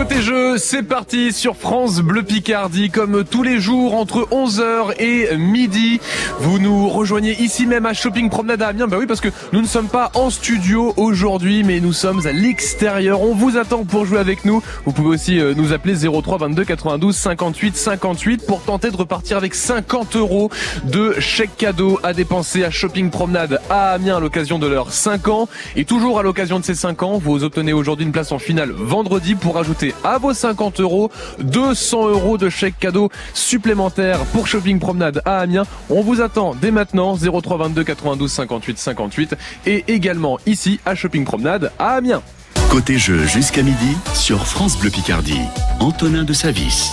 Côté jeu, c'est parti sur France Bleu Picardie comme tous les jours entre 11h et midi. Vous nous rejoignez ici même à Shopping Promenade à Amiens. Bah oui parce que nous ne sommes pas en studio aujourd'hui mais nous sommes à l'extérieur. On vous attend pour jouer avec nous. Vous pouvez aussi euh, nous appeler 03 22 92 58 58 pour tenter de repartir avec 50 euros de chèque cadeau à dépenser à Shopping Promenade à Amiens à l'occasion de leurs 5 ans. Et toujours à l'occasion de ces 5 ans, vous obtenez aujourd'hui une place en finale vendredi pour à vos 50 euros 200 euros de chèque cadeau supplémentaire pour Shopping Promenade à Amiens. On vous attend dès maintenant 03 22 92 58 58 et également ici à Shopping Promenade à Amiens. Côté jeu jusqu'à midi sur France Bleu Picardie. Antonin de Savis.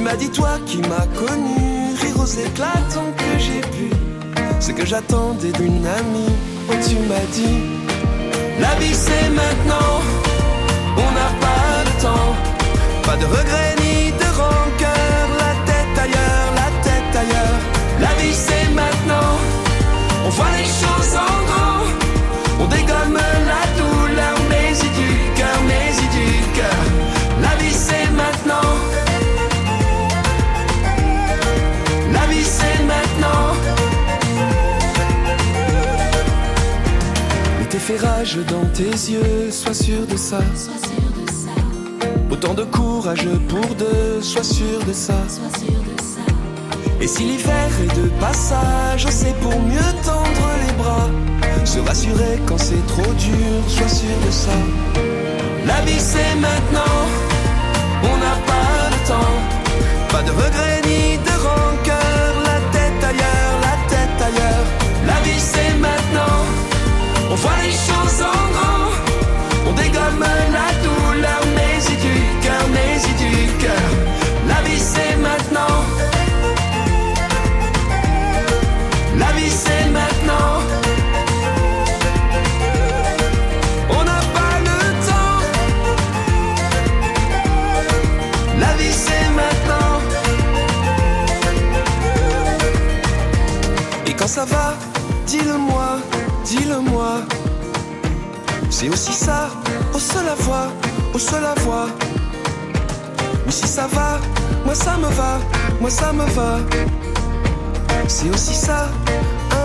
Tu m'as dit toi qui m'as connu, rire aux éclats que j'ai pu. Ce que j'attendais d'une amie, oh tu m'as dit, la vie c'est maintenant, on n'a pas de temps, pas de regrets ni de rancœur, la tête ailleurs, la tête ailleurs. La vie c'est maintenant, on voit les choses Ferrages dans tes yeux, sois sûr de ça. sois sûr de ça, Autant de courage pour deux, sois sûr de ça. sois sûr de ça, Et si l'hiver est de passage, c'est pour mieux tendre les bras. Se rassurer quand c'est trop dur, sois sûr de ça. La vie c'est maintenant, on n'a pas le temps. Pas de regrets ni de rancœur, la tête ailleurs, la tête ailleurs. La vie c'est maintenant, voit les choses en grand. On dégomme la douleur, mais y du cœur, mais y du cœur. La vie c'est maintenant. La vie c'est maintenant. On n'a pas le temps. La vie c'est maintenant. Et quand ça va, dis-le-moi, dis-le-moi. C'est aussi ça, au seul à voix, au seul à voix. Mais si ça va, moi ça me va, moi ça me va. C'est aussi ça,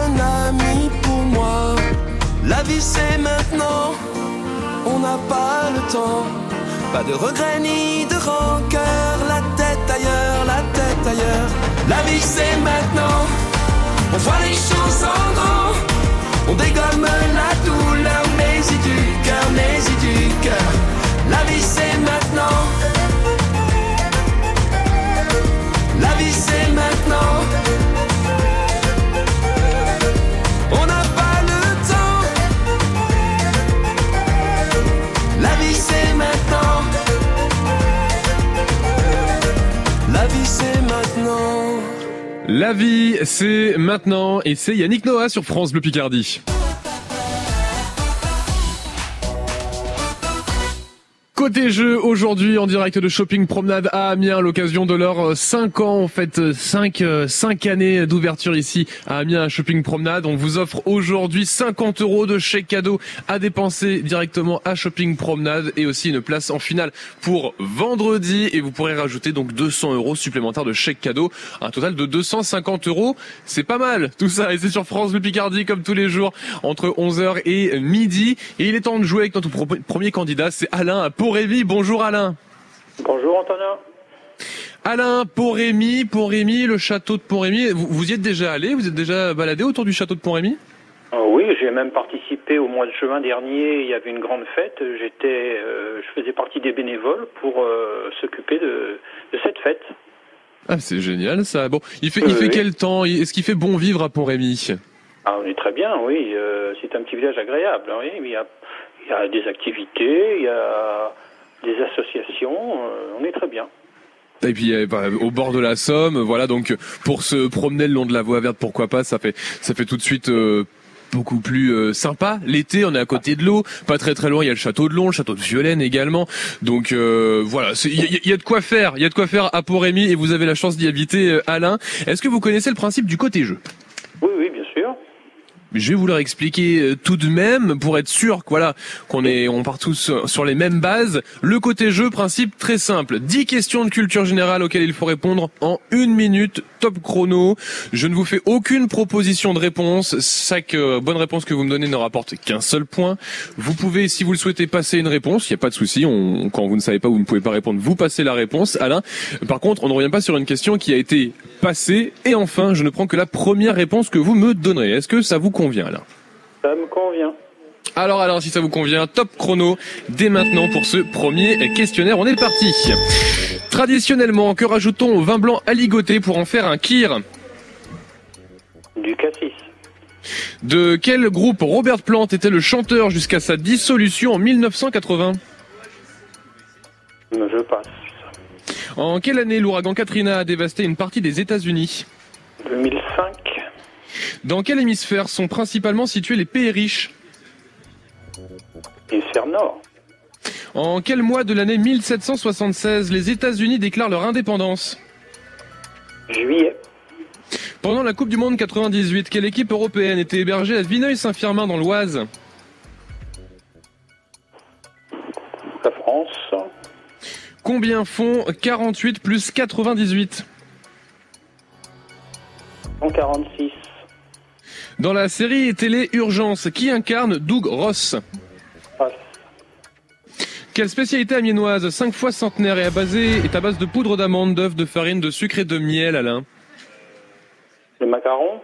un ami pour moi. La vie c'est maintenant, on n'a pas le temps. Pas de regrets ni de rancœur, la tête ailleurs, la tête ailleurs. La vie c'est maintenant, on voit les choses en grand. On dégomme la douleur, mais y du cœur, mais y du cœur. La vie c'est maintenant. La vie c'est maintenant. On n'a pas le temps. La vie c'est maintenant. La vie c'est maintenant. La vie, c'est maintenant et c'est Yannick Noah sur France Bleu Picardie. Côté jeu, aujourd'hui en direct de Shopping Promenade à Amiens, l'occasion de leurs 5 ans, en fait 5, 5 années d'ouverture ici à Amiens à Shopping Promenade. On vous offre aujourd'hui 50 euros de chèque cadeau à dépenser directement à Shopping Promenade et aussi une place en finale pour vendredi et vous pourrez rajouter donc 200 euros supplémentaires de chèque cadeau, un total de 250 euros. C'est pas mal tout ça et c'est sur France Bleu Picardie comme tous les jours entre 11h et midi et il est temps de jouer avec notre premier candidat, c'est Alain à. Bonjour Alain. Bonjour Antonin. Alain, Port-Rémy, Port-Rémy, le château de Port-Rémy. Vous, vous y êtes déjà allé Vous êtes déjà baladé autour du château de Port-Rémy Euh, oui, j'ai même participé au mois de juin dernier. Il y avait une grande fête. J'étais, euh, je faisais partie des bénévoles pour euh, s'occuper de, de cette fête. Ah, c'est génial ça. Bon, il fait, Oui, il fait oui. quel temps? Est-ce qu'il fait bon vivre à Pont-Rémy Ah, on est très bien, oui. euh, c'est un petit village agréable. Oui. Il, y a, il y a des activités, il y a des associations. euh, on est très bien. Et puis euh, bah, au bord de la Somme, voilà donc pour se promener le long de la voie verte, pourquoi pas Ça fait ça fait tout de suite euh, beaucoup plus euh, sympa. L'été, on est à côté de l'eau, pas très très loin. Il y a le château de Long, le château de Violaine également. Donc euh, voilà, il y, y a de quoi faire. Il y a de quoi faire à Pont-Rémy et vous avez la chance d'y habiter, euh, Alain. Est-ce que vous connaissez le principe du côté jeu? Oui, oui, sûr. je vais vous leur expliquer euh, tout de même pour être sûr voilà qu'on est on part tous euh, sur les mêmes bases. Le côté jeu, principe très simple. 10 questions de culture générale auxquelles il faut répondre en une minute, chrono. Je ne vous fais aucune proposition de réponse. Chaque euh, bonne réponse que vous me donnez ne rapporte qu'un seul point. Vous pouvez, si vous le souhaitez, passer une réponse. Il n'y a pas de souci. On, quand vous ne savez pas, vous ne pouvez pas répondre. Vous passez la réponse, Alain. Par contre, on ne revient pas sur une question qui a été passée. Et enfin, je ne prends que la première réponse que vous me donnerez. Est-ce que ça vous convient, Alain? Ça me convient. Alors, alors, si ça vous convient, top chrono dès maintenant pour ce premier questionnaire. On est parti. Traditionnellement, que rajoute-t-on au vin blanc aligoté pour en faire un kir? Du cassis. De quel groupe Robert Plant était le chanteur jusqu'à sa dissolution en 1980 Je passe. En quelle année l'ouragan Katrina a dévasté une partie des États-Unis? 2005. Dans quel hémisphère sont principalement situés les pays riches? En quel mois de l'année 1776 les États-Unis déclarent leur indépendance? Juillet. Pendant la Coupe du Monde 98, quelle équipe européenne était hébergée à Vineuil-Saint-Firmin dans l'Oise? La France. Combien font 48 plus 98 146. Dans la série télé Urgence, qui incarne Doug Ross? Quelle spécialité amiénoise 5 fois centenaire et à, basée, est à base de poudre d'amande, d'œufs, de farine, de sucre et de miel, Alain Le macaron.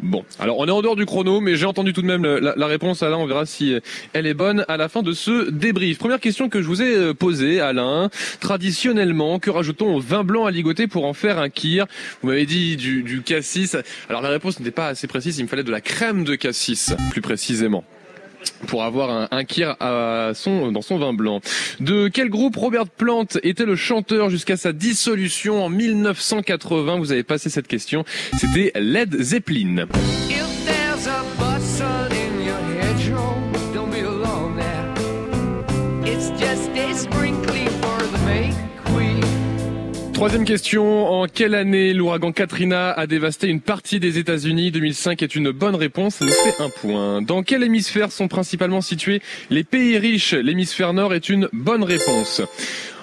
Bon, alors on est en dehors du chrono, mais j'ai entendu tout de même la, la réponse, Alain. On verra si elle est bonne à la fin de ce débrief. Première question que je vous ai euh, posée, Alain. Traditionnellement, que rajoute-t-on au vin blanc aligoté pour en faire un kir? Vous m'avez dit du, du cassis. Alors la réponse n'était pas assez précise. Il me fallait de la crème de cassis, plus précisément. Pour avoir un, un kir à son, dans son vin blanc. De quel groupe Robert Plant était le chanteur jusqu'à sa dissolution en 1980 Vous avez passé cette question. C'était Led Zeppelin. Troisième question. En quelle année l'ouragan Katrina a dévasté une partie des États-Unis? 2005 est une bonne réponse. Nous fait un point. Dans quel hémisphère sont principalement situés les pays riches? L'hémisphère nord est une bonne réponse.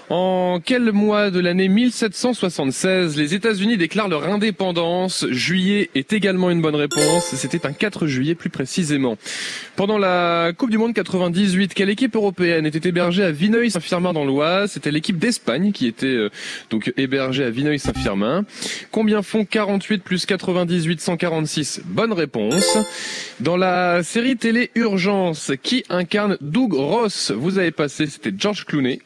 En quel mois de l'année 1776 les États-Unis déclarent leur indépendance? Juillet est également une bonne réponse. C'était un 4 juillet plus précisément. Pendant la Coupe du Monde 98, quelle équipe européenne était hébergée à Vineuil-Saint-Firmin dans l'Oise? C'était l'équipe d'Espagne qui était euh, donc hébergée à Vineuil-Saint-Firmin. Combien font 48 plus 98 146 Bonne réponse. Dans la série télé Urgence, qui incarne Doug Ross? Vous avez passé, c'était George Clooney.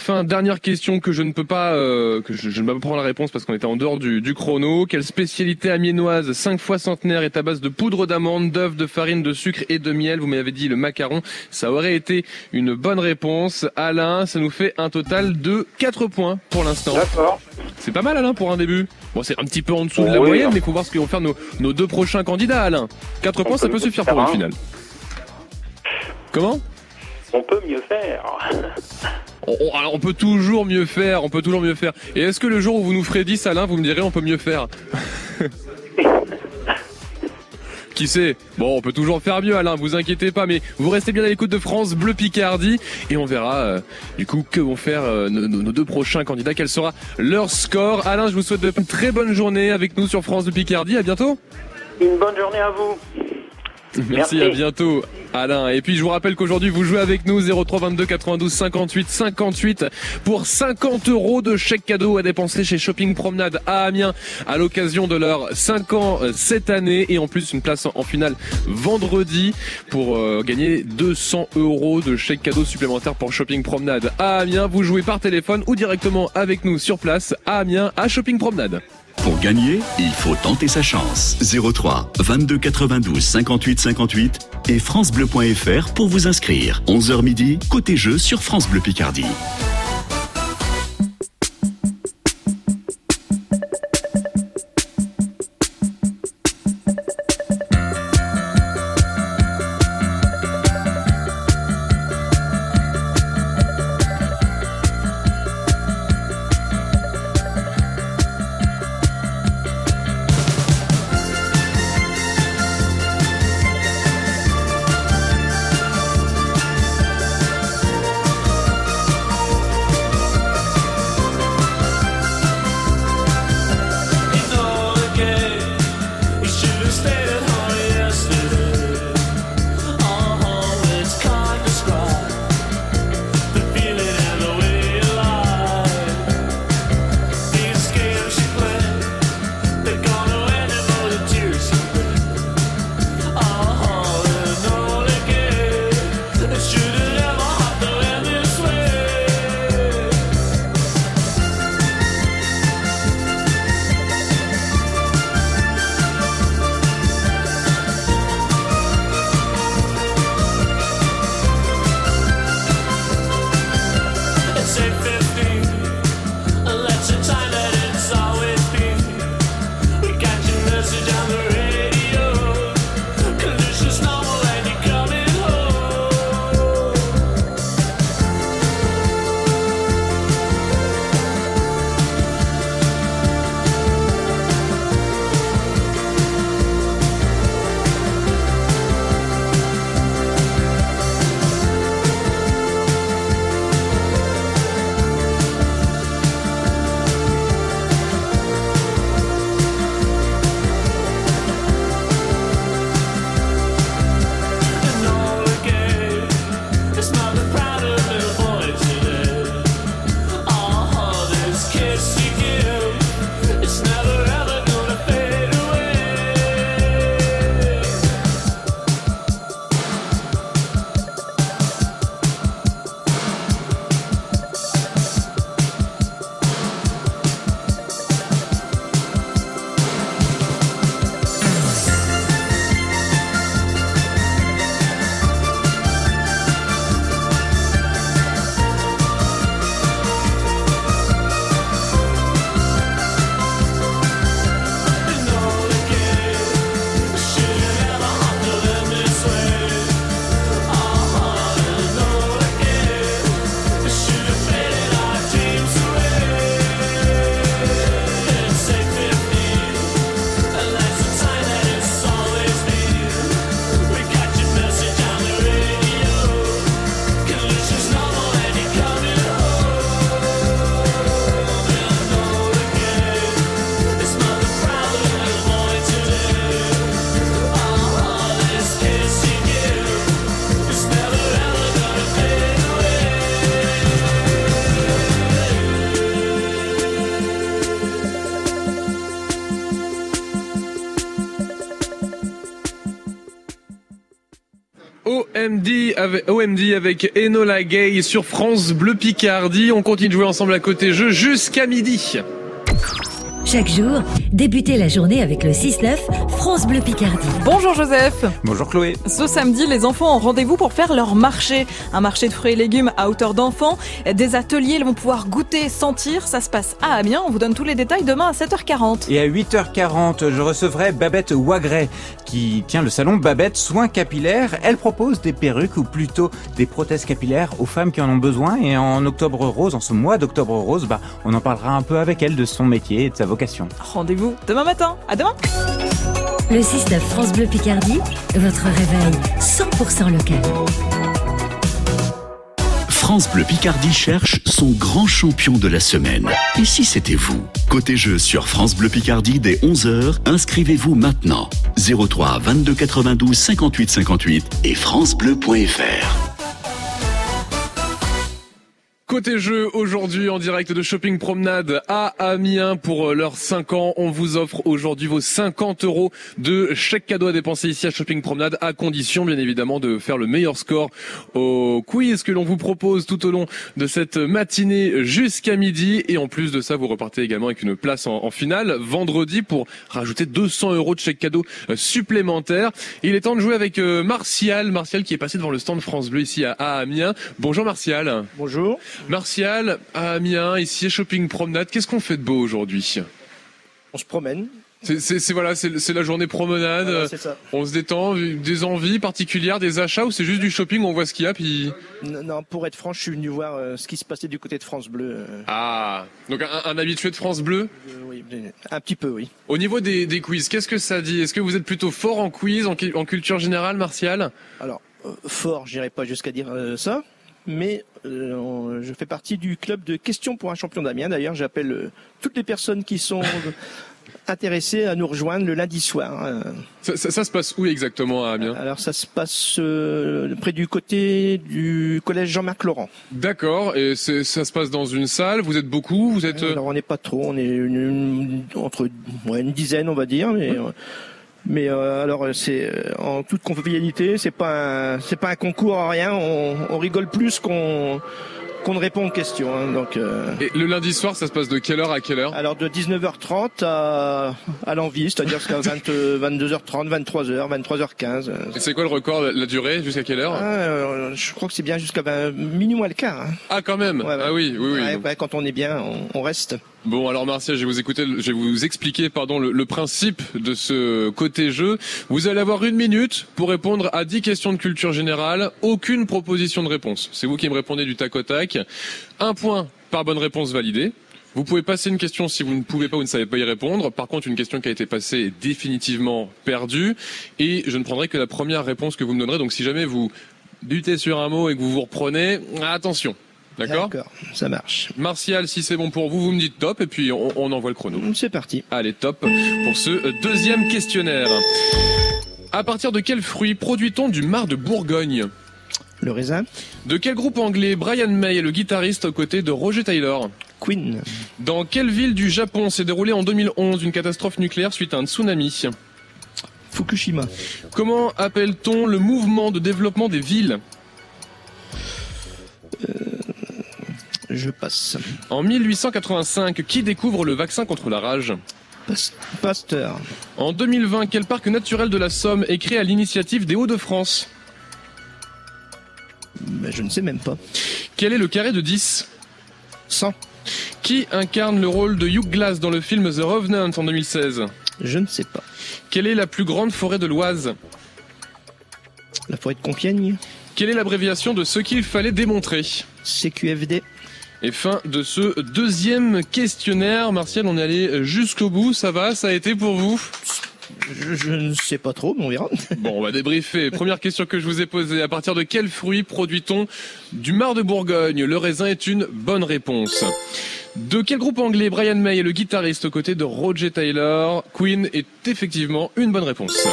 Enfin, dernière question que je ne peux pas, euh, que je, je ne peux pas prendre la réponse parce qu'on était en dehors du, du chrono. Quelle spécialité amiénoise 5 fois centenaire est à base de poudre d'amande, d'œufs, de farine, de sucre et de miel? Vous m'avez dit le macaron. Ça aurait été une bonne réponse. Alain, ça nous fait un total de 4 points pour l'instant. D'accord. C'est pas mal Alain pour un début. Bon, c'est un petit peu en dessous de la Oui. moyenne, mais il faut voir ce que vont faire nos, nos deux prochains candidats, Alain. 4 points, ça peut suffire pour une un. finale. Comment? On peut mieux faire. On, peut toujours mieux faire, on peut toujours mieux faire. Et est-ce que le jour où vous nous ferez 10, Alain, vous me direz on peut mieux faire? Qui sait? Bon, on peut toujours faire mieux, Alain, vous inquiétez pas, mais vous restez bien à l'écoute de France Bleu Picardie et on verra euh, du coup que vont faire euh, nos, deux prochains candidats, quel sera leur score? Alain, je vous souhaite une très bonne journée avec nous sur France Bleu Picardie, à bientôt Une bonne journée à vous. Merci, Merci. à bientôt Alain. Et puis je vous rappelle qu'aujourd'hui vous jouez avec nous 03 22 92 58 58 pour 50 euros de chèque cadeau à dépenser chez Shopping Promenade à Amiens à l'occasion de leurs 5 ans euh, cette année et en plus une place en- en finale vendredi pour euh, gagner 200 euros de chèque cadeau supplémentaire pour Shopping Promenade à Amiens. Vous jouez par téléphone ou directement avec nous sur place à Amiens à Shopping Promenade. Pour gagner, il faut tenter sa chance. 03 22 92 58 58 et francebleu.fr pour vous inscrire. 11h midi, côté jeu sur France Bleu Picardie. OMD avec Enola Gay sur France Bleu Picardie. On continue de jouer ensemble à côté jeu jusqu'à midi. Chaque jour, débutez la journée avec le 6-9 France Bleu Picardie. Bonjour Joseph Bonjour Chloé. Ce samedi, les enfants ont rendez-vous pour faire leur marché. Un marché de fruits et légumes à hauteur d'enfants. Des ateliers, ils vont pouvoir goûter, sentir. Ça se passe à Amiens. On vous donne tous les détails demain à 7h40. Et à 8h40, je recevrai Babette Wagret, qui tient le salon Babette Soins Capillaires. Elle propose des perruques ou plutôt des prothèses capillaires aux femmes qui en ont besoin. Et en octobre rose, en ce mois d'octobre rose, bah, on en parlera un peu avec elle de son métier et de sa vocation. Rendez-vous demain matin. À demain Le 6-9 France Bleu Picardie, votre réveil 100% local. France Bleu Picardie cherche son grand champion de la semaine. Et si c'était vous? Côté jeu sur France Bleu Picardie dès 11h, inscrivez-vous maintenant. 03 22 92 58 58 et francebleu.fr. Côté jeu, aujourd'hui en direct de Shopping Promenade à Amiens pour euh, leurs 5 ans. On vous offre aujourd'hui vos 50 euros de chèque cadeau à dépenser ici à Shopping Promenade à condition bien évidemment de faire le meilleur score au quiz que l'on vous propose tout au long de cette matinée jusqu'à midi. Et en plus de ça, vous repartez également avec une place en, en finale vendredi pour rajouter 200 euros de chèque cadeau euh, supplémentaire. Il est temps de jouer avec euh, Martial. Martial qui est passé devant le stand France Bleu ici à, à Amiens. Bonjour Martial. Bonjour. Martial, à Amiens, ici à Shopping Promenade, qu'est-ce qu'on fait de beau aujourd'hui? On se promène. C'est voilà, c'est la journée promenade. Voilà, c'est ça. on se détend, des envies particulières, des achats ou c'est juste du shopping, on voit ce qu'il y a puis N- Non, pour être franc, je suis venu voir euh, ce qui se passait du côté de France Bleu. euh, ah donc un, un habitué de France Bleu? euh, oui, un petit peu, oui. Au niveau des, des quiz, qu'est-ce que ça dit? Est-ce que vous êtes plutôt fort en quiz, en, cu- en culture générale, Martial? Alors, fort, j'irai pas jusqu'à dire ça, mais euh, je fais partie du club de questions pour un champion d'Amiens. D'ailleurs, j'appelle euh, toutes les personnes qui sont intéressées à nous rejoindre le lundi soir. hein. ça, ça- ça se passe où exactement à Amiens? Alors, ça se passe euh, près du côté du collège Jean-Marc Laurent. D'accord. Et ça se passe dans une salle? Vous êtes beaucoup? Vous êtes. euh, Alors on n'est pas trop, on est une, une- entre ouais, une dizaine, on va dire, mais euh, mais euh, alors c'est euh, en toute convivialité, c'est pas un, c'est pas un concours rien, on, on rigole plus qu'on qu'on ne répond aux questions. hein, donc euh, Et le lundi soir, ça se passe de quelle heure à quelle heure? alors de 19h30 à à l'envie, c'est-à-dire jusqu'à 20, euh, 22h30, 23h, 23h15. euh. Et c'est quoi le record, la- durée Jusqu'à quelle heure? Ah, euh, je crois que c'est bien jusqu'à 20, minuit moins le quart. hein. Ah, quand même? Ouais. Ah oui, oui, oui. Ouais, Donc- ouais, quand on est bien, on, on reste. Bon, alors Martial, je vais vous écouter, je vais vous expliquer, pardon, le, le principe de ce côté jeu. Vous allez avoir une minute pour répondre à 10 questions de culture générale. Aucune proposition de réponse. C'est vous qui me répondez du tac au tac. Un point par bonne réponse validée. Vous pouvez passer une question si vous ne pouvez pas ou ne savez pas y répondre. Par contre, une question qui a été passée est définitivement perdue. Et je ne prendrai que la première réponse que vous me donnerez. Donc si jamais vous butez sur un mot et que vous vous reprenez, attention. D'accord D'accord, ça marche. Martial, si c'est bon pour vous, vous me dites top et puis on, on envoie le chrono. C'est parti. Allez, top pour ce euh, deuxième questionnaire. À partir de quel fruit produit-on du mar de Bourgogne? Le raisin, De quel groupe anglais Brian May est le guitariste aux côtés de Roger Taylor? Queen, Dans quelle ville du Japon s'est déroulée en 2011 une catastrophe nucléaire suite à un tsunami? Fukushima. Comment appelle-t-on le mouvement de développement des villes? Je passe. En 1885, qui découvre le vaccin contre la rage? Pas- Pasteur. En 2020, quel parc naturel de la Somme est créé à l'initiative des Hauts-de-France? Ben, je ne sais même pas. Quel est le carré de 10 100. Qui incarne le rôle de Hugh Glass dans le film The Revenant en 2016 Je ne sais pas. Quelle est la plus grande forêt de l'Oise? La forêt de Compiègne? Quelle est l'abréviation de ce qu'il fallait démontrer? CQFD. Et fin de ce deuxième questionnaire. Martial, on est allé jusqu'au bout. Ça va Ça a été pour vous Je, je ne sais pas trop, mais on verra. Bon, on va débriefer. Première question que je vous ai posée. À partir de quel fruit produit-on du mar de Bourgogne? Le raisin est une bonne réponse. De quel groupe anglais Brian May est le guitariste aux côtés de Roger Taylor? Queen est effectivement une bonne réponse.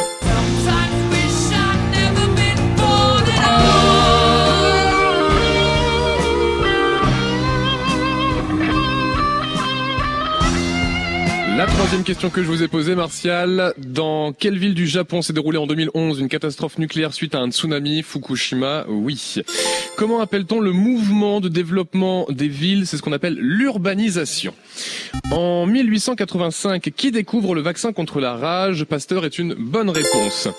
La troisième question que je vous ai posée, Martial. Dans quelle ville du Japon s'est déroulée en 2011 une catastrophe nucléaire suite à un tsunami Fukushima? Oui. Comment appelle-t-on le mouvement de développement des villes? C'est ce qu'on appelle l'urbanisation. En 1885, qui découvre le vaccin contre la rage? Pasteur est une bonne réponse.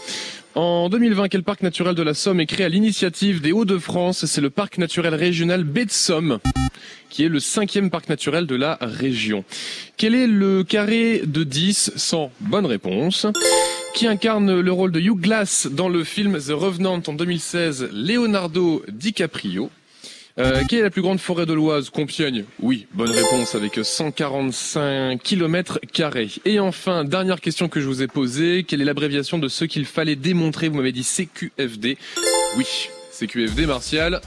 En 2020, quel parc naturel de la Somme est créé à l'initiative des Hauts-de-France? C'est le parc naturel régional Baie de Somme, qui est le cinquième parc naturel de la région. Quel est le carré de 10 sans bonne réponse Qui incarne le rôle de Hugh Glass dans le film The Revenant en 2016 Leonardo DiCaprio. Euh, quelle est la plus grande forêt de l'Oise Compiègne? Oui, bonne réponse avec 145 km carrés. Et enfin, dernière question que je vous ai posée, quelle est l'abréviation de ce qu'il fallait démontrer? Vous m'avez dit CQFD. Oui, CQFD, Martial.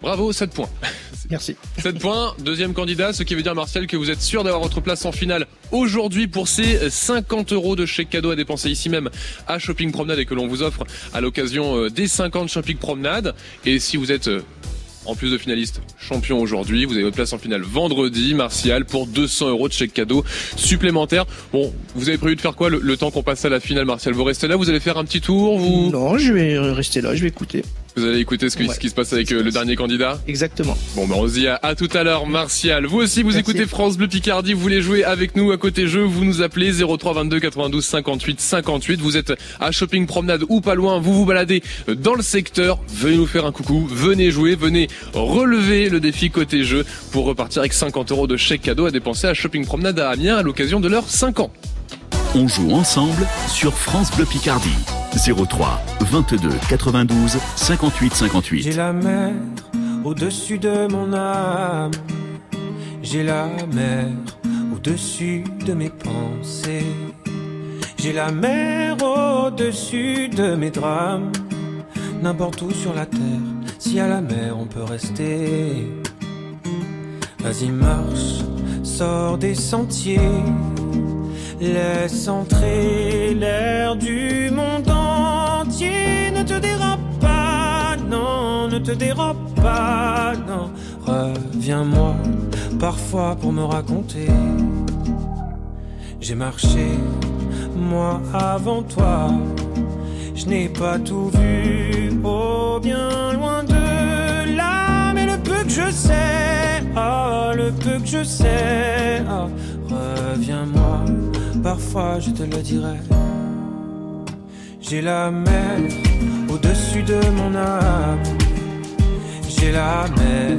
Bravo, 7 points. Merci. 7 points, deuxième candidat, ce qui veut dire Martial que vous êtes sûr d'avoir votre place en finale aujourd'hui pour ces 50 euros de chèque cadeau à dépenser ici même à Shopping Promenade et que l'on vous offre à l'occasion euh, des 50 Shopping Promenade. Et si vous êtes euh, en plus de finaliste champion aujourd'hui, vous avez votre place en finale vendredi, Martial, pour 200 euros de chèque cadeau supplémentaire. Bon, vous avez prévu de faire quoi le, le temps qu'on passe à la finale, Martial? Vous restez là, vous allez faire un petit tour vous... Non, je vais rester là, je vais écouter. Vous allez écouter ce, que- Ouais. ce qui se passe avec euh, le dernier candidat Exactement. Bon, ben on se dit à, à tout à l'heure, Martial. Vous aussi, vous Merci. écoutez France Bleu Picardie, vous voulez jouer avec nous à côté jeu, vous nous appelez 03 22 92 58 58. Vous êtes à Shopping Promenade ou pas loin, vous vous baladez dans le secteur, venez nous faire un coucou, venez jouer, venez relever le défi côté jeu pour repartir avec 50 euros de chèque cadeau à dépenser à Shopping Promenade à Amiens à l'occasion de leurs 5 ans. On joue ensemble sur France Bleu Picardie. 03 22 92 58 58. J'ai la mer au-dessus de mon âme. J'ai la mer au-dessus de mes pensées. J'ai la mer au-dessus de mes drames. N'importe où sur la terre, si à la mer on peut rester. Vas-y, marche, sors des sentiers. Laisse entrer l'air du monde Ne te dérobe pas, non, ne te dérobe pas, non. Reviens-moi parfois pour me raconter. J'ai marché, moi avant toi. Je n'ai pas tout vu, oh bien loin de là. Mais le peu que je sais, oh, le peu que je sais, oh, reviens-moi, parfois je te le dirai. J'ai la mer au-dessus de mon âme. J'ai la mer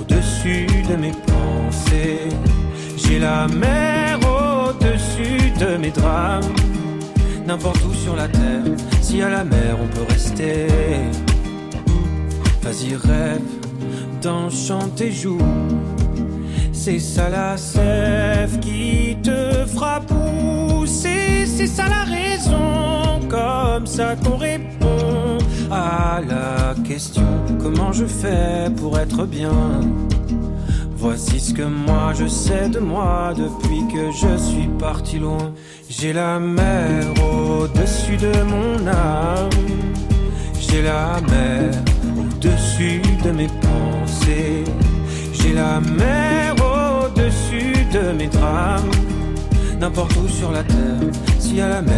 au-dessus de mes pensées. J'ai la mer au-dessus de mes drames. N'importe où sur la terre, si à la mer on peut rester. Vas-y, rêve d'un chant tes joues. C'est ça la sève qui te fera pousser. C'est ça la raison, comme ça qu'on répond à la question comment je fais pour être bien? Voici ce que moi je sais de moi depuis que je suis parti loin. J'ai la mer au-dessus de mon âme. J'ai la mer au-dessus de mes pensées. J'ai la mer au-dessus de mes drames. N'importe où sur la terre, si à la mer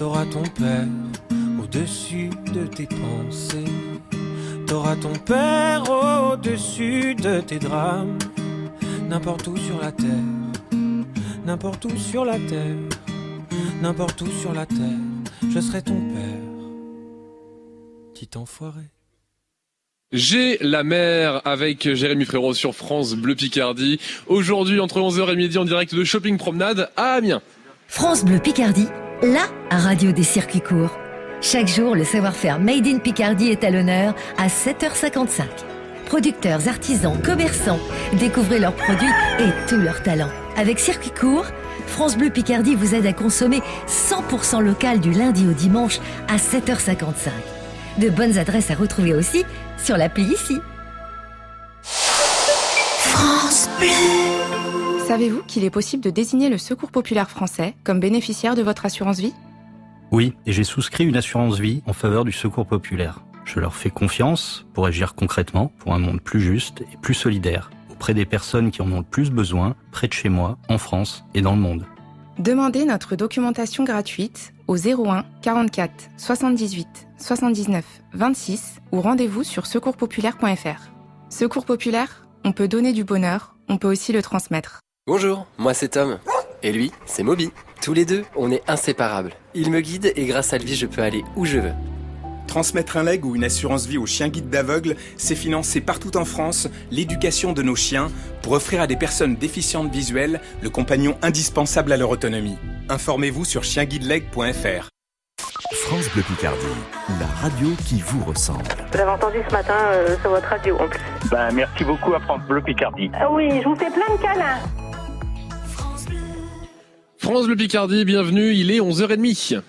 T'auras ton père au-dessus de tes pensées. T'auras ton père au-dessus de tes drames. N'importe où sur la terre, n'importe où sur la terre, n'importe où sur la terre, je serai ton père. Petit enfoiré. J'ai la mer avec Jérémy Frérot sur France Bleu Picardie. Aujourd'hui, entre 11h et midi, en direct de Shopping Promenade à Amiens. France Bleu Picardie, la radio des circuits courts. Chaque jour, le savoir-faire Made in Picardie est à l'honneur à 7h55. Producteurs, artisans, commerçants, découvrez leurs produits et tous leurs talents. Avec Circuit Court, France Bleu Picardie vous aide à consommer 100% local du lundi au dimanche à 7h55. De bonnes adresses à retrouver aussi sur l'appli ici. France Bleu. Savez-vous qu'il est possible de désigner le Secours populaire français comme bénéficiaire de votre assurance vie? Oui, et j'ai souscrit une assurance vie en faveur du secours populaire. Je leur fais confiance pour agir concrètement pour un monde plus juste et plus solidaire, auprès des personnes qui en ont le plus besoin, près de chez moi, en France et dans le monde. Demandez notre documentation gratuite au 01 44 78 79 26 ou rendez-vous sur secourspopulaire.fr. Secours populaire, on peut donner du bonheur, on peut aussi le transmettre. Bonjour, moi c'est Tom. Et lui, c'est Moby. Tous les deux, on est inséparables. Il me guide et grâce à lui, je peux aller où je veux. Transmettre un leg ou une assurance vie aux chiens guides d'aveugles, c'est financer partout en France l'éducation de nos chiens pour offrir à des personnes déficientes visuelles le compagnon indispensable à leur autonomie. Informez-vous sur chienguideleg.fr. France Bleu Picardie, la radio qui vous ressemble. Vous l'avez entendu ce matin euh, sur votre radio en plus. Ben, merci beaucoup à France Bleu Picardie. Ah oui, je vous fais plein de câlins. France Bleu Picardie, bienvenue, il est 11h30.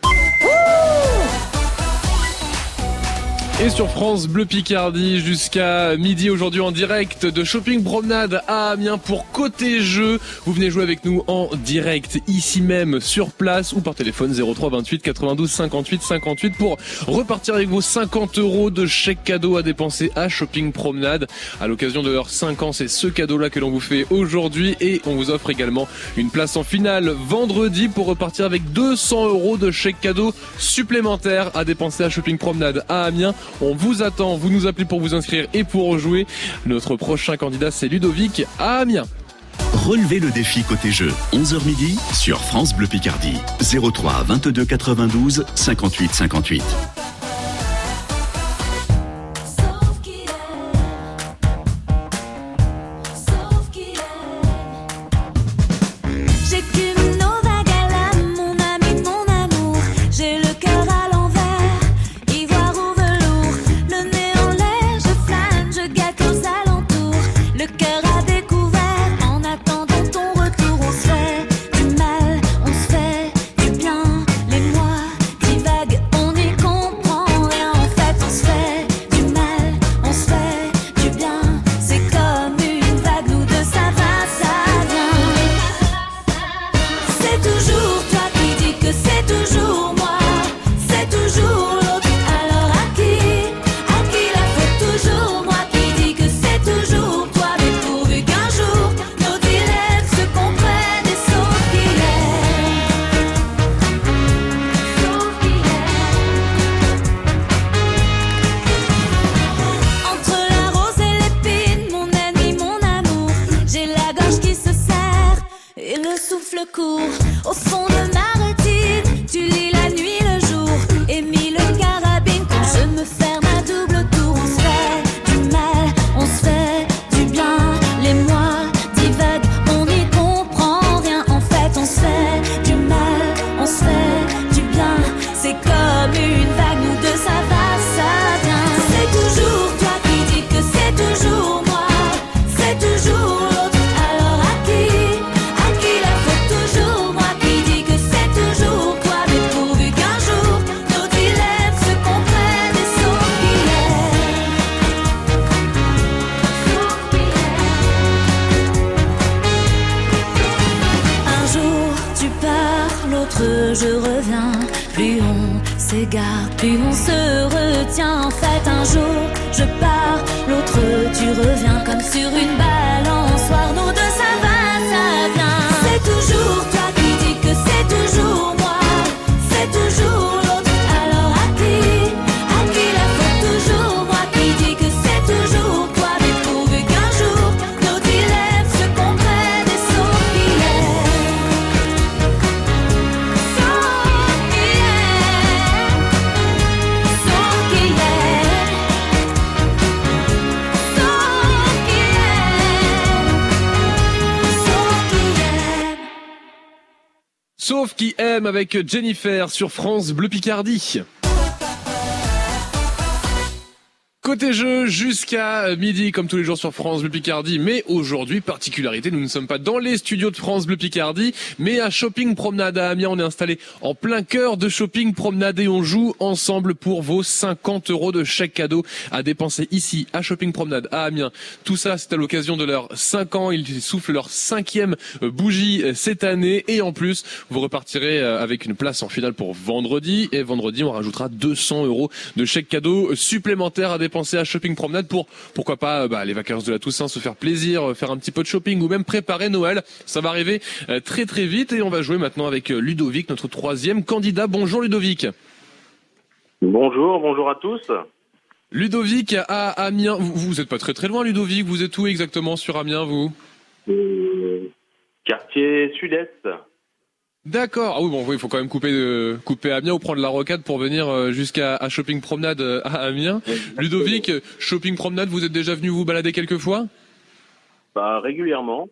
Et sur France Bleu Picardie jusqu'à midi aujourd'hui en direct de Shopping Promenade à Amiens pour Côté Jeu. Vous venez jouer avec nous en direct ici même sur place ou par téléphone 03 28 92 58 58 pour repartir avec vos 50 euros de chèque cadeau à dépenser à Shopping Promenade à l'occasion de leurs 5 ans. C'est ce cadeau-là que l'on vous fait aujourd'hui et on vous offre également une place en finale vendredi pour repartir avec 200 euros de chèque cadeau supplémentaire à dépenser à Shopping Promenade à Amiens. On vous attend, vous nous appelez pour vous inscrire et pour jouer. Notre prochain candidat, c'est Ludovic à Amiens. Relevez le défi côté jeu, 11h midi sur France Bleu Picardie. 03 22 92 58 58. Jennifer sur France Bleu Picardie. Côté jeu jusqu'à midi comme tous les jours sur France Bleu Picardie, mais aujourd'hui particularité, nous ne sommes pas dans les studios de France Bleu Picardie, mais à Shopping Promenade à Amiens, on est installé en plein cœur de Shopping Promenade et on joue ensemble pour vos 50 euros de chèque cadeau à dépenser ici à Shopping Promenade à Amiens. Tout ça c'est à l'occasion de leurs 5 ans, ils soufflent leur cinquième bougie euh, cette année. Et en plus vous repartirez euh, avec une place en finale pour vendredi. Et vendredi on rajoutera 200 euros de chèque cadeau supplémentaire à dépenser à Shopping Promenade pour pourquoi pas euh, bah, les vacances de la Toussaint, se faire plaisir, euh, faire un petit peu de shopping ou même préparer Noël. Ça va arriver euh, très très vite et on va jouer maintenant avec Ludovic, notre troisième candidat. Bonjour Ludovic. Bonjour, bonjour à tous. Ludovic à Amiens. Vous, vous êtes pas très très loin Ludovic. Vous êtes où exactement sur Amiens vous? Euh, quartier sud-est. D'accord. Ah oui, bon, oui, il faut quand même couper, euh, couper Amiens ou prendre la rocade pour venir euh, jusqu'à à Shopping Promenade euh, à Amiens. Ludovic, Shopping Promenade, vous êtes déjà venu vous balader quelques fois Bah, régulièrement.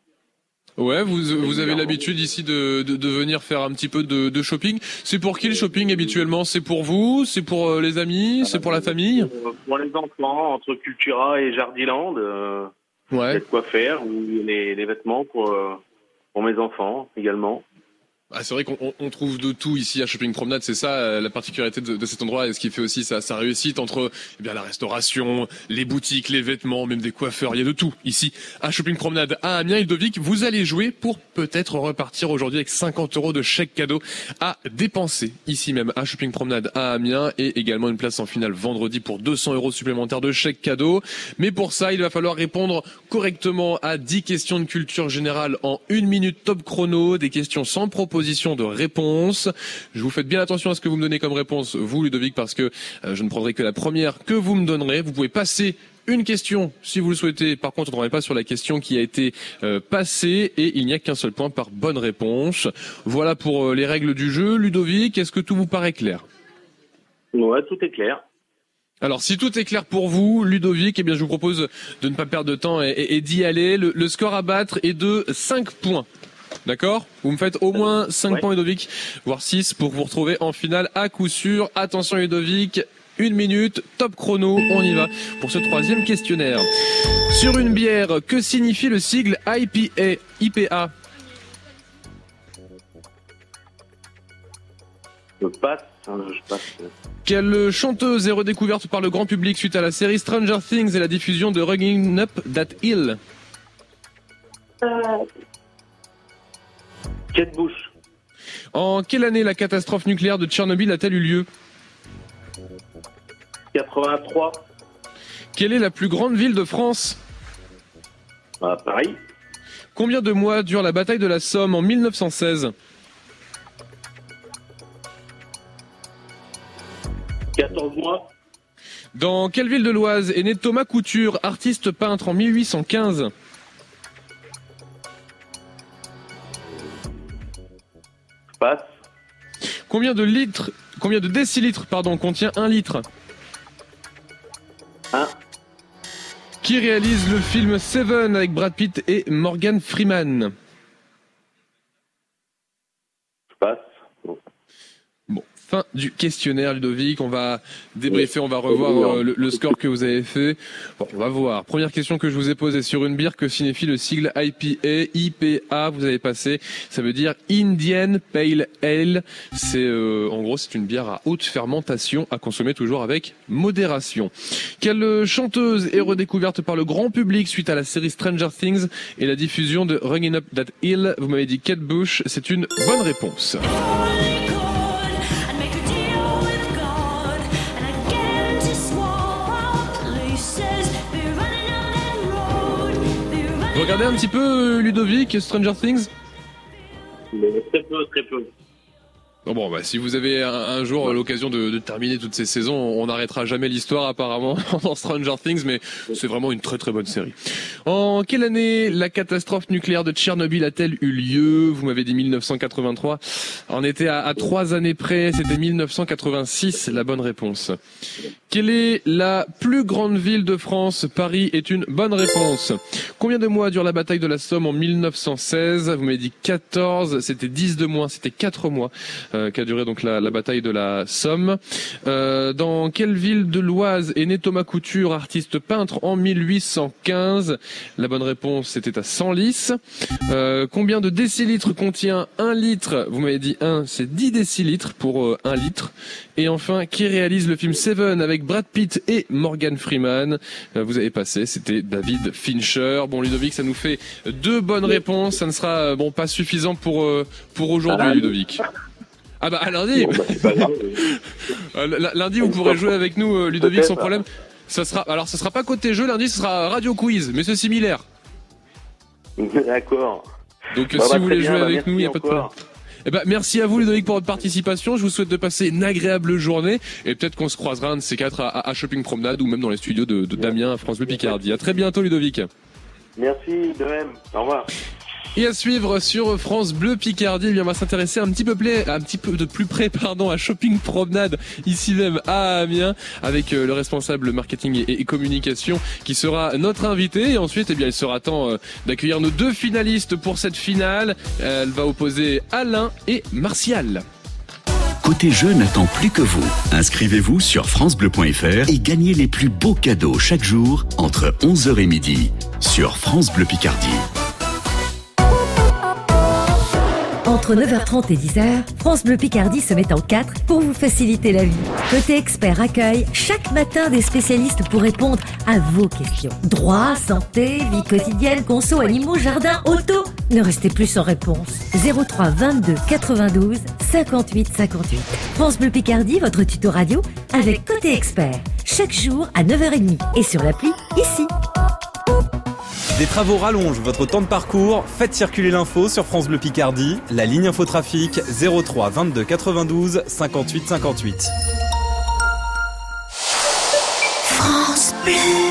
Ouais, vous, vous avez l'habitude ici de, de, de venir faire un petit peu de, de shopping. C'est pour qui le shopping habituellement? C'est pour vous? C'est pour euh, les amis? C'est pour la famille? Pour les enfants, entre Cultura et Jardiland, euh, Ouais. il y a de quoi faire. Ou les, les vêtements pour, pour mes enfants également. Ah, c'est vrai qu'on on- on trouve de tout ici à Shopping Promenade, c'est ça euh, la particularité de, de cet endroit et ce qui fait aussi sa, sa réussite entre eh bien la restauration, les boutiques, les vêtements, même des coiffeurs, il y a de tout ici à Shopping Promenade à Amiens. Ludovic, vous allez jouer pour peut-être repartir aujourd'hui avec 50 euros de chèque cadeau à dépenser ici même à Shopping Promenade à Amiens et également une place en finale vendredi pour 200 euros supplémentaires de chèque cadeau. Mais pour ça, il va falloir répondre correctement à 10 questions de culture générale en une minute top chrono, des questions sans proposition de réponse. Je vous faites bien attention à ce que vous me donnez comme réponse, vous Ludovic, parce que euh, je ne prendrai que la première que vous me donnerez. Vous pouvez passer une question si vous le souhaitez. Par contre, on ne remet pas sur la question qui a été euh, passée et il n'y a qu'un seul point par bonne réponse. Voilà pour euh, les règles du jeu. Ludovic, est-ce que tout vous paraît clair? Ouais, tout est clair. alors, si tout est clair pour vous, Ludovic, eh bien, je vous propose de ne pas perdre de temps et, et- et d'y aller. Le, le score à battre est de 5 points. D'accord Vous me faites au moins 5 Ouais. points, Ludovic, voire 6 pour vous retrouver en finale à coup sûr. Attention, Ludovic, une minute, top chrono, on y va pour ce troisième questionnaire. Sur une bière, que signifie le sigle IPA, IPA Je passe. hein, je passe. Quelle chanteuse est redécouverte par le grand public suite à la série Stranger Things et la diffusion de Running Up That Hill? Kate Bush. En quelle année la catastrophe nucléaire de Tchernobyl a-t-elle eu lieu? 83. Quelle est la plus grande ville de France? À Paris. Combien de mois dure la bataille de la Somme en 1916 14 mois. Dans quelle ville de l'Oise est né Thomas Couture, artiste peintre en 1815 passe. Combien de litres, combien de décilitres, pardon, contient un litre Un. Qui réalise le film Seven avec Brad Pitt et Morgan Freeman Je passe. Bon. Bon, fin du questionnaire, Ludovic. On va débriefer, on va revoir euh, le, le score que vous avez fait. Bon, on va voir. Première question que je vous ai posée sur une bière. Que signifie le sigle IPA IPA, vous avez passé. Ça veut dire Indian Pale Ale. C'est, euh, en gros, c'est une bière à haute fermentation à consommer toujours avec modération. Quelle chanteuse est redécouverte par le grand public suite à la série Stranger Things et la diffusion de Running Up That Hill? Vous m'avez dit Kate Bush. C'est une bonne réponse. Regardez un petit peu euh, Ludovic, Stranger Things? Mais très peu, très peu. Bon, bon, bah, si vous avez un, un jour l'occasion de, de terminer toutes ces saisons, on n'arrêtera jamais l'histoire apparemment dans Stranger Things, mais c'est vraiment une très très bonne série. En quelle année la catastrophe nucléaire de Tchernobyl a-t-elle eu lieu? Vous m'avez dit 1983. On était à, à trois années près, c'était 1986 la bonne réponse. Quelle est la plus grande ville de France? Paris est une bonne réponse. Combien de mois dure la bataille de la Somme en 1916 Vous m'avez dit 14, c'était 10 de moins, c'était 4 mois qu'a duré donc la, la bataille de la Somme. Euh, dans quelle ville de l'Oise est né Thomas Couture, artiste peintre en 1815 La bonne réponse c'était à Senlis. Euh, combien de décilitres contient un litre? Vous m'avez dit 1, c'est 10 décilitres pour euh, un litre. Et enfin, qui réalise le film Seven avec Brad Pitt et Morgan Freeman? Euh, Vous avez passé, c'était David Fincher. Bon, Ludovic, ça nous fait deux bonnes réponses. Ça ne sera euh, bon pas suffisant pour euh, pour aujourd'hui, Ludovic. Ah bah à lundi. Bon, bah. Euh, lundi, vous pourrez jouer avec nous, euh, Ludovic, sans problème. Ça sera alors, ça sera pas côté jeu. Lundi, ce sera radio quiz, mais c'est similaire. D'accord. Donc Bah, si bah, vous voulez bien, jouer bah, avec nous, il n'y a pas de problème. Eh ben, merci à vous Ludovic pour votre participation. Je vous souhaite de passer une agréable journée et peut-être qu'on se croisera un de ces quatre à, à- à Shopping Promenade ou même dans les studios de, de Damien à France Bleu Picardie. À très bientôt Ludovic. Merci, de même. Au revoir. Et à suivre sur France Bleu Picardie, eh bien, on va s'intéresser un petit peu, pla- un petit peu de plus près pardon, à Shopping Promenade, ici même à Amiens, avec euh, le responsable marketing et, et communication qui sera notre invité. Et ensuite, eh bien, il sera temps euh, d'accueillir nos deux finalistes pour cette finale. Elle va opposer Alain et Martial. Côté jeu n'attend plus que vous. Inscrivez-vous sur francebleu.fr et gagnez les plus beaux cadeaux chaque jour entre 11h et midi sur France Bleu Picardie. Entre 9h30 et 10h, France Bleu Picardie se met en 4 pour vous faciliter la vie. Côté expert accueille chaque matin des spécialistes pour répondre à vos questions. Droit, santé, vie quotidienne, conso, animaux, jardin, auto. Ne restez plus sans réponse. 03 22 92 58 58. France Bleu Picardie, votre tuto radio avec Côté expert. Chaque jour à 9h30 et sur l'appli ici. Des travaux rallongent votre temps de parcours. Faites circuler l'info sur France Bleu Picardie. La ligne infotrafic 03 22 92 58 58. France Bleu.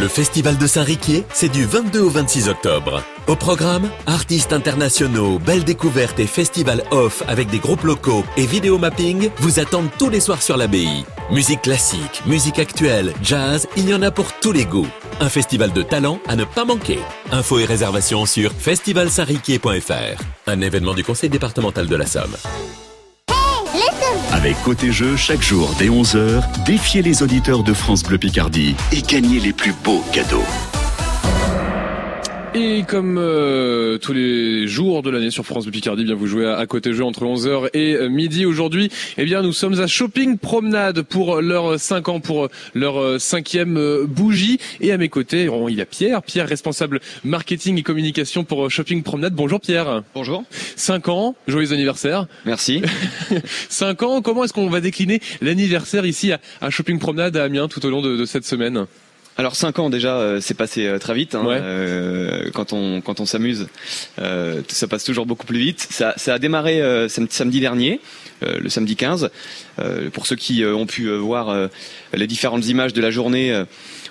Le Festival de Saint-Riquier, c'est du 22 au 26 octobre. Au programme, artistes internationaux, belles découvertes et festival off avec des groupes locaux et vidéo mapping vous attendent tous les soirs sur l'abbaye. Musique classique, musique actuelle, jazz, il y en a pour tous les goûts. Un festival de talent à ne pas manquer. Infos et réservations sur festivalsaint-riquier.fr. Un événement du conseil départemental de la Somme. Avec Côté Jeu, chaque jour dès 11h, défiez les auditeurs de France Bleu Picardie et gagnez les plus beaux cadeaux. Et comme euh, tous les jours de l'année sur France Bleu Picardie, eh bien vous jouez à, à côté jeu entre 11h et euh, midi aujourd'hui. Eh bien nous sommes à Shopping Promenade pour leur 5 ans, pour leur euh, cinquième bougie. Et à mes côtés, oh, il y a Pierre, Pierre responsable marketing et communication pour Shopping Promenade. Bonjour Pierre. Bonjour. 5 ans, joyeux anniversaire. Merci. 5 ans, comment est-ce qu'on va décliner l'anniversaire ici à, à Shopping Promenade à Amiens tout au long de, de cette semaine? Alors 5 ans déjà, euh, c'est passé euh, très vite. hein. Ouais. Euh, quand on quand on s'amuse, euh, ça passe toujours beaucoup plus vite. Ça, ça a démarré euh, sam- samedi dernier, euh, le samedi 15. Euh, pour ceux qui euh, ont pu euh, voir euh, les différentes images de la journée. euh,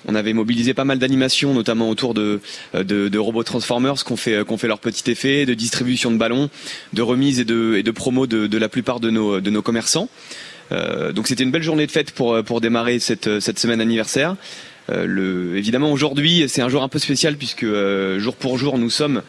on avait mobilisé pas mal d'animations, notamment autour de, de, de robots Transformers qui ont fait, qui ont fait leur petit effet, de distribution de ballons, de remise et de, et de promo de, de la plupart de nos, de nos commerçants. Euh, donc c'était une belle journée de fête pour, pour démarrer cette, cette semaine anniversaire. Euh, le, évidemment aujourd'hui c'est un jour un peu spécial puisque euh, jour pour jour nous sommes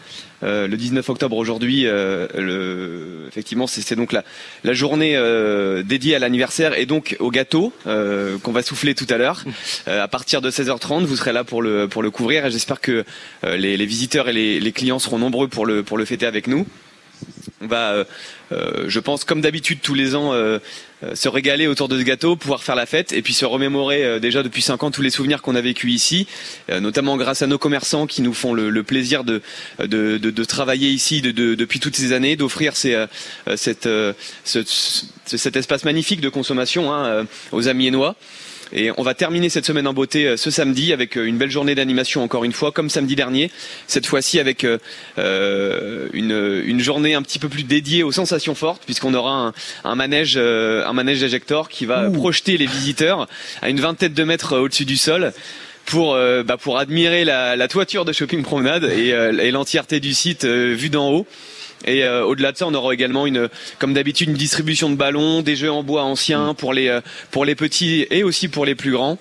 euh, le 19 octobre aujourd'hui. euh, le- effectivement c'est c'est donc la, la journée euh, dédiée à l'anniversaire et donc au gâteau qu'on va souffler tout à l'heure. Euh, à partir de 16h30 vous serez là pour le, pour le couvrir et j'espère que les, les visiteurs et les, les clients seront nombreux pour le, pour le fêter avec nous. On va, euh, euh, je pense, comme d'habitude tous les ans, euh, euh, se régaler autour de ce gâteau, pouvoir faire la fête et puis se remémorer déjà depuis cinq ans tous les souvenirs qu'on a vécus ici, notamment grâce à nos commerçants qui nous font le, plaisir de, de, travailler ici de, de- depuis toutes ces années, d'offrir cet espace magnifique de consommation hein, aux Amiénois. Et on va terminer cette semaine en beauté euh, ce samedi avec euh, une belle journée d'animation encore une fois, comme samedi dernier. Cette fois-ci avec euh, une, une journée un petit peu plus dédiée aux sensations fortes, puisqu'on aura un, un manège, un manège d'éjector qui va projeter les visiteurs à une vingtaine de mètres au-dessus du sol. Pour, euh, bah, pour admirer la, la toiture de Shopping Promenade et, euh, et l'entièreté du site euh, vue d'en haut. Et euh, au-delà de ça, on aura également une, comme d'habitude, une distribution de ballons, des jeux en bois anciens pour les euh, pour les petits et aussi pour les plus grands.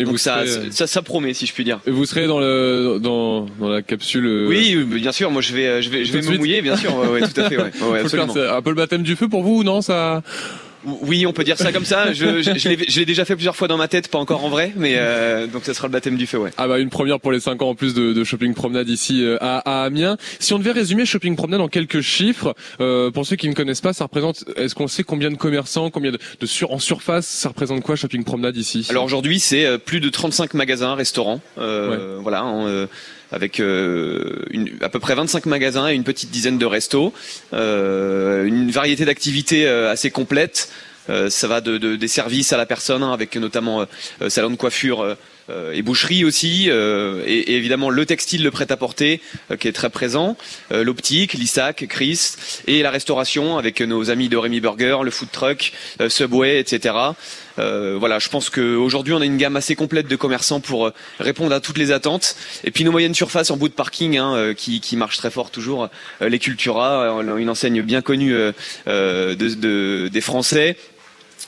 Et Donc vous ça, serez, euh, ça, ça promet, si je puis dire. Et vous serez dans le dans, dans la capsule. euh, Oui, bien sûr. Moi, je vais, je vais, je vais me mouiller, bien sûr. Ouais, ouais, tout à fait. Ouais, Ouais, faire, absolument. un peu le baptême du feu pour vous, non ça Oui, on peut dire ça comme ça. Je, je, je l'ai déjà fait plusieurs fois dans ma tête, pas encore en vrai, mais euh, donc ça sera le baptême du feu, ouais. Ah bah une première pour les 5 ans en plus de, de Shopping Promenade ici euh, à, à Amiens. Si on devait résumer Shopping Promenade en quelques chiffres, euh, pour ceux qui ne connaissent pas, ça représente. Est-ce qu'on sait combien de commerçants, combien de, de sur en surface, ça représente quoi Shopping Promenade ici? Alors aujourd'hui, c'est euh, plus de 35 magasins, restaurants, euh, voilà, en, euh, avec euh, à peu près 25 magasins et une petite dizaine de restos, euh, une variété d'activités euh, assez complète. Ça va de, de- des services à la personne, hein, avec notamment salon de coiffure. Euh, et boucherie aussi, euh, et, et évidemment le textile, le prêt-à-porter euh, qui est très présent, l'optique, l'ISAC, Chris, et la restauration avec nos amis de Rémi Burger, le food truck, Subway, etc. Euh, voilà, je pense qu'aujourd'hui on a une gamme assez complète de commerçants pour répondre à toutes les attentes. Et puis nos moyennes surfaces en bout de parking hein, qui, qui marchent très fort toujours, les Cultura, une enseigne bien connue euh, de, de- des Français.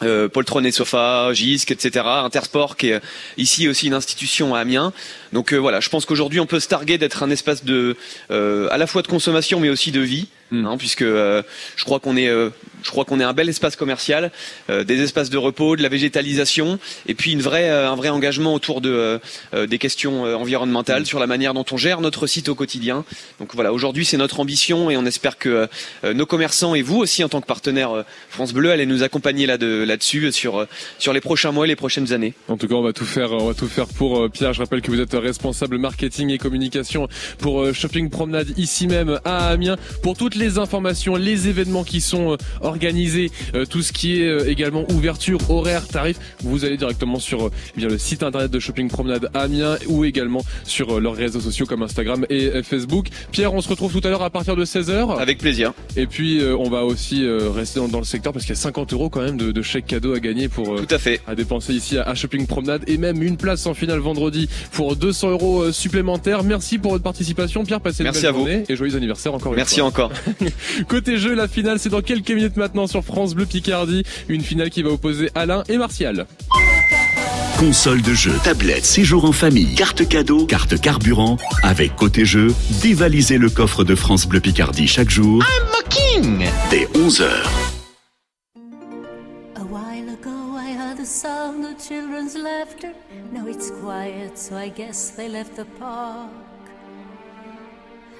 Euh, Poltron et Sofa, Gisc, etc. Intersport qui est ici aussi une institution à Amiens. Donc euh, voilà, je pense qu'aujourd'hui on peut se targuer d'être un espace de euh, à la fois de consommation mais aussi de vie, hein, puisque euh, je crois qu'on est euh, je crois qu'on est un bel espace commercial, euh, des espaces de repos, de la végétalisation et puis une vraie un vrai engagement autour de des questions environnementales sur la manière dont on gère notre site au quotidien. Donc voilà, aujourd'hui c'est notre ambition et on espère que nos commerçants et vous aussi en tant que partenaire France Bleu allez nous accompagner là de là-dessus sur sur les prochains mois et les prochaines années. En tout cas, on va tout faire, on va tout faire pour Pierre. Je rappelle que vous êtes responsable marketing et communication pour Shopping Promenade ici même à Amiens. Pour toutes les informations, les événements qui sont euh, organisés, euh, tout ce qui est euh, également ouverture, horaire, tarif, vous allez directement sur eh bien le site internet de Shopping Promenade Amiens ou également sur leurs réseaux sociaux comme Instagram et Facebook. Pierre, on se retrouve tout à l'heure à partir de 16h. Avec plaisir. Et puis on va aussi rester dans, le secteur parce qu'il y a 50 euros quand même de, de chèques cadeaux à gagner pour Tout à fait. à dépenser ici à, Shopping Promenade et même une place en finale vendredi pour 200 euros supplémentaires. Merci pour votre participation, Pierre. Passez une Merci belle à vous. journée et joyeux anniversaire encore une Merci fois. encore. Côté jeu, la finale, c'est dans quelques minutes maintenant sur France Bleu Picardie. Une finale qui va opposer Alain et Martial. Console de jeu, tablette, séjour en famille, carte cadeau, carte carburant. Avec Côté Jeu, dévalisez le coffre de France Bleu Picardie chaque jour. Dès 11h. A while ago I heard the sound of children's laughter. Now it's quiet, so I guess they left the park.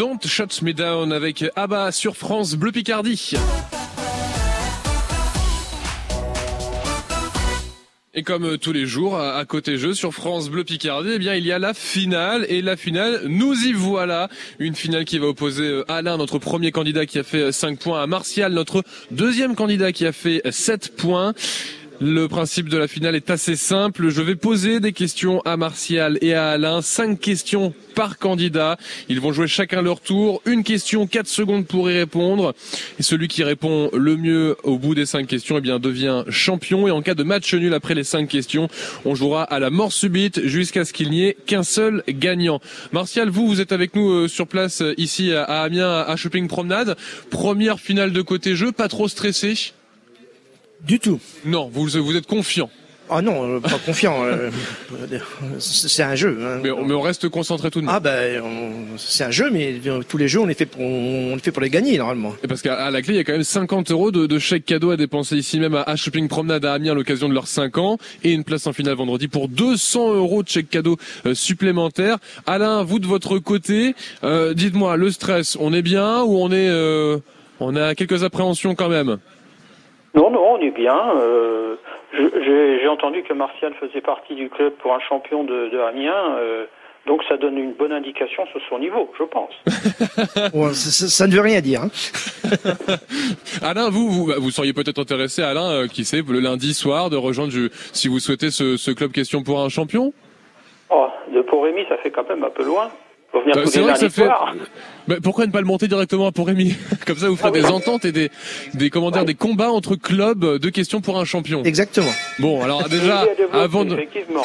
Don't Shut Me Down avec Abba sur France Bleu Picardie. Et comme euh, tous les jours, à côté jeu sur France Bleu Picardie, eh bien il y a la finale et la finale, nous y voilà, une finale qui va opposer euh, Alain, notre premier candidat qui a fait euh, 5 points, à Martial, notre deuxième candidat qui a fait 7 points. Le principe de la finale est assez simple. Je vais poser des questions à Martial et à Alain. Cinq questions par candidat. Ils vont jouer chacun leur tour. Une question, quatre secondes pour y répondre. Et celui qui répond le mieux au bout des cinq questions, eh bien, devient champion. Et en cas de match nul après les cinq questions, on jouera à la mort subite jusqu'à ce qu'il n'y ait qu'un seul gagnant. Martial, vous, vous êtes avec nous euh, sur place euh, ici à à Amiens à Shopping Promenade. Première finale de côté jeu, pas trop stressé Du tout. Non, vous, vous êtes confiant. Ah non, euh, pas confiant. euh, c'est un jeu. hein. Mais on, mais on reste concentré tout de même. Ah ben, on- c'est un jeu, mais euh, tous les jeux, on est fait pour, on est fait pour les gagner normalement. Et parce qu'à la clé, il y a quand même 50 euros de, de chèques cadeaux à dépenser ici même à, à Shopping Promenade à Amiens à l'occasion de leurs 5 ans et une place en finale vendredi pour 200 euros de chèques cadeaux supplémentaires. Alain, vous de votre côté, euh, dites-moi, le stress, on est bien ou on est, euh, on a quelques appréhensions quand même? Non, non, on est bien. Euh, J'ai j'ai entendu que Martial faisait partie du club pour un champion de, de Amiens. euh, donc ça donne une bonne indication sur son niveau, je pense. Bon, ça, ça- ça ne veut rien dire. hein. Alain, vous, vous, vous seriez peut-être intéressé, Alain, euh, qui sait, le lundi soir, de rejoindre, je- si vous souhaitez, ce, ce club question pour un champion? Oh, de pour Rémi, ça fait quand même un peu loin. Faut venir Euh, tous c'est les vrai que ça fait. Bah, pourquoi ne pas le monter directement pour Rémi Comme ça, vous ferez des ententes et des, des comment dire, des combats entre clubs de questions pour un champion. Exactement. Bon, alors déjà, à avant de, Effectivement.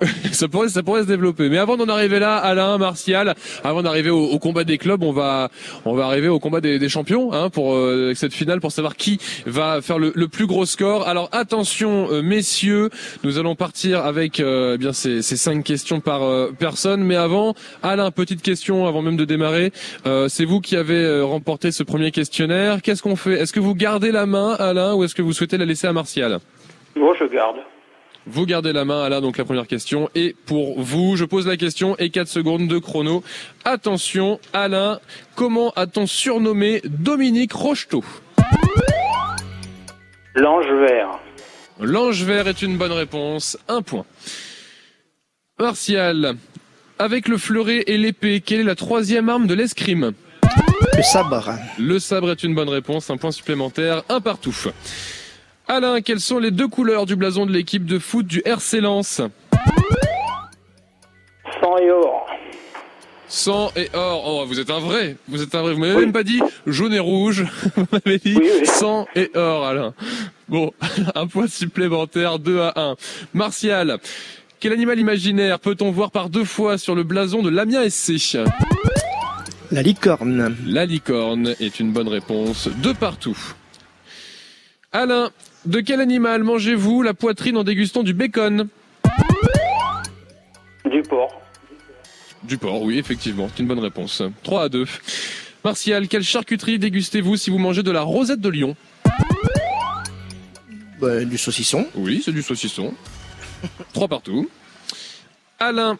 ça pourrait, ça pourrait se développer. Mais avant d'en arriver là, Alain, Martial, avant d'arriver au, combat des clubs, on va, on va arriver au combat des, des champions, hein, pour euh, cette finale, pour savoir qui va faire le, le plus gros score. Alors attention, euh, messieurs, nous allons partir avec euh, eh bien ces, ces cinq questions par euh, personne. Mais avant, Alain, petite question avant même de démarrer. Euh, C'est vous qui avez remporté ce premier questionnaire. Qu'est-ce qu'on fait? Est-ce que vous gardez la main, Alain, ou est-ce que vous souhaitez la laisser à Martial? Moi, je garde. Vous gardez la main, Alain, donc la première question. Et pour vous, je pose la question et 4 secondes de chrono. Attention, Alain, comment a-t-on surnommé Dominique Rocheteau? L'ange vert. L'ange vert est une bonne réponse. Un point. Martial, avec le fleuret et l'épée, quelle est la troisième arme de l'escrime? Le sabre. Le sabre est une bonne réponse. Un point supplémentaire. Un partout. Alain, quelles sont les deux couleurs du blason de l'équipe de foot du RC Lens Sang et or. Sang et or. Oh, vous êtes un vrai. Vous êtes un vrai. Vous m'avez même pas dit jaune et rouge. Vous m'avez dit sang et or, Alain. Bon, un point supplémentaire, 2 à 1. Martial, quel animal imaginaire peut-on voir par deux fois sur le blason de l'Amiens SC La licorne. La licorne est une bonne réponse. De partout. Alain, de quel animal mangez-vous la poitrine en dégustant du bacon Du porc. Du porc, oui, effectivement, c'est une bonne réponse. 3 à 2. Martial, quelle charcuterie dégustez-vous si vous mangez de la rosette de lion Bah, du saucisson. Oui, c'est du saucisson. 3 partout. Alain,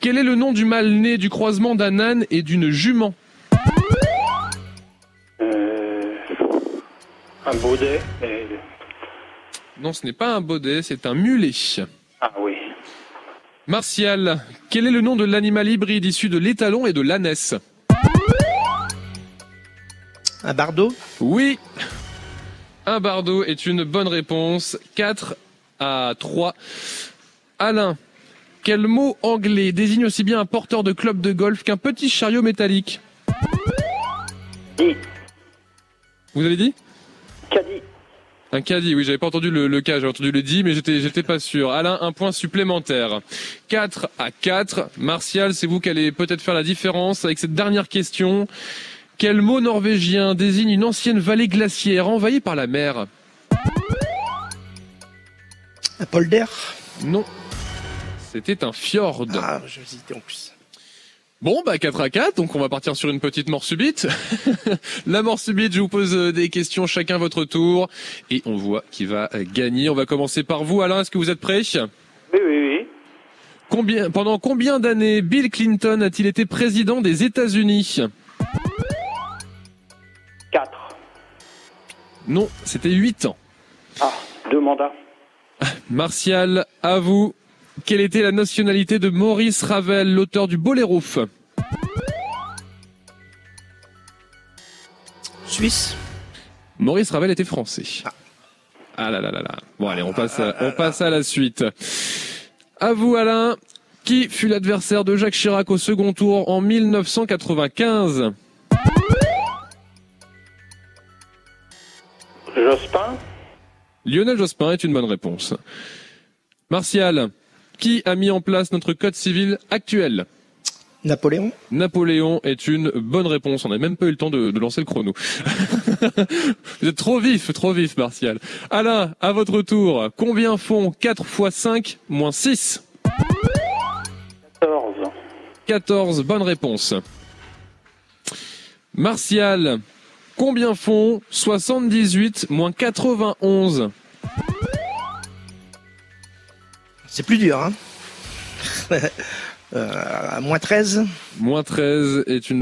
quel est le nom du mâle né du croisement d'un âne et d'une jument Euh, un baudet. Non, ce n'est pas un baudet, c'est un mulet. Ah oui. Martial, quel est le nom de l'animal hybride issu de l'étalon et de l'ânesse Un bardeau? Oui. Un bardeau est une bonne réponse. 4 à 3. Alain, quel mot anglais désigne aussi bien un porteur de club de golf qu'un petit chariot métallique? Dit. Vous avez dit? Caddie. Un caddie, oui, j'avais pas entendu le, le cas, j'avais entendu le dit, mais j'étais, j'étais pas sûr. Alain, un point supplémentaire. 4 à 4. Martial, c'est vous qui allez peut-être faire la différence avec cette dernière question. Quel mot norvégien désigne une ancienne vallée glaciaire envahie par la mer? Un polder? Non. C'était un fjord. Ah, je hésitais en plus. Bon, bah 4 à 4, donc on va partir sur une petite mort subite. la mort subite, je vous pose euh, des questions, chacun votre tour, et on voit qui va euh, gagner. On va commencer par vous, Alain, est-ce que vous êtes prêt Oui, oui, oui. Combien, pendant combien d'années Bill Clinton a-t-il été président des États-Unis? 4. Non, c'était 8 ans. Ah, deux mandats. Martial, à vous. Quelle était la nationalité de Maurice Ravel, l'auteur du Boléro Suisse. Maurice Ravel était français. Ah là là là là. Bon allez, on passe à, on passe à la suite. À vous Alain. Qui fut l'adversaire de Jacques Chirac au second tour en 1995 Jospin? Lionel Jospin est une bonne réponse. Martial, qui a mis en place notre code civil actuel? Napoléon Napoléon est une bonne réponse. On n'a même pas eu le temps de, de lancer le chrono. Vous êtes trop vif, trop vif, Martial. Alain, à votre tour, combien font 4 fois 5 moins 6 14. 14, bonne réponse. Martial, combien font 78 moins 91 C'est plus dur, hein. Euh, Moins 13 Moins 13 est une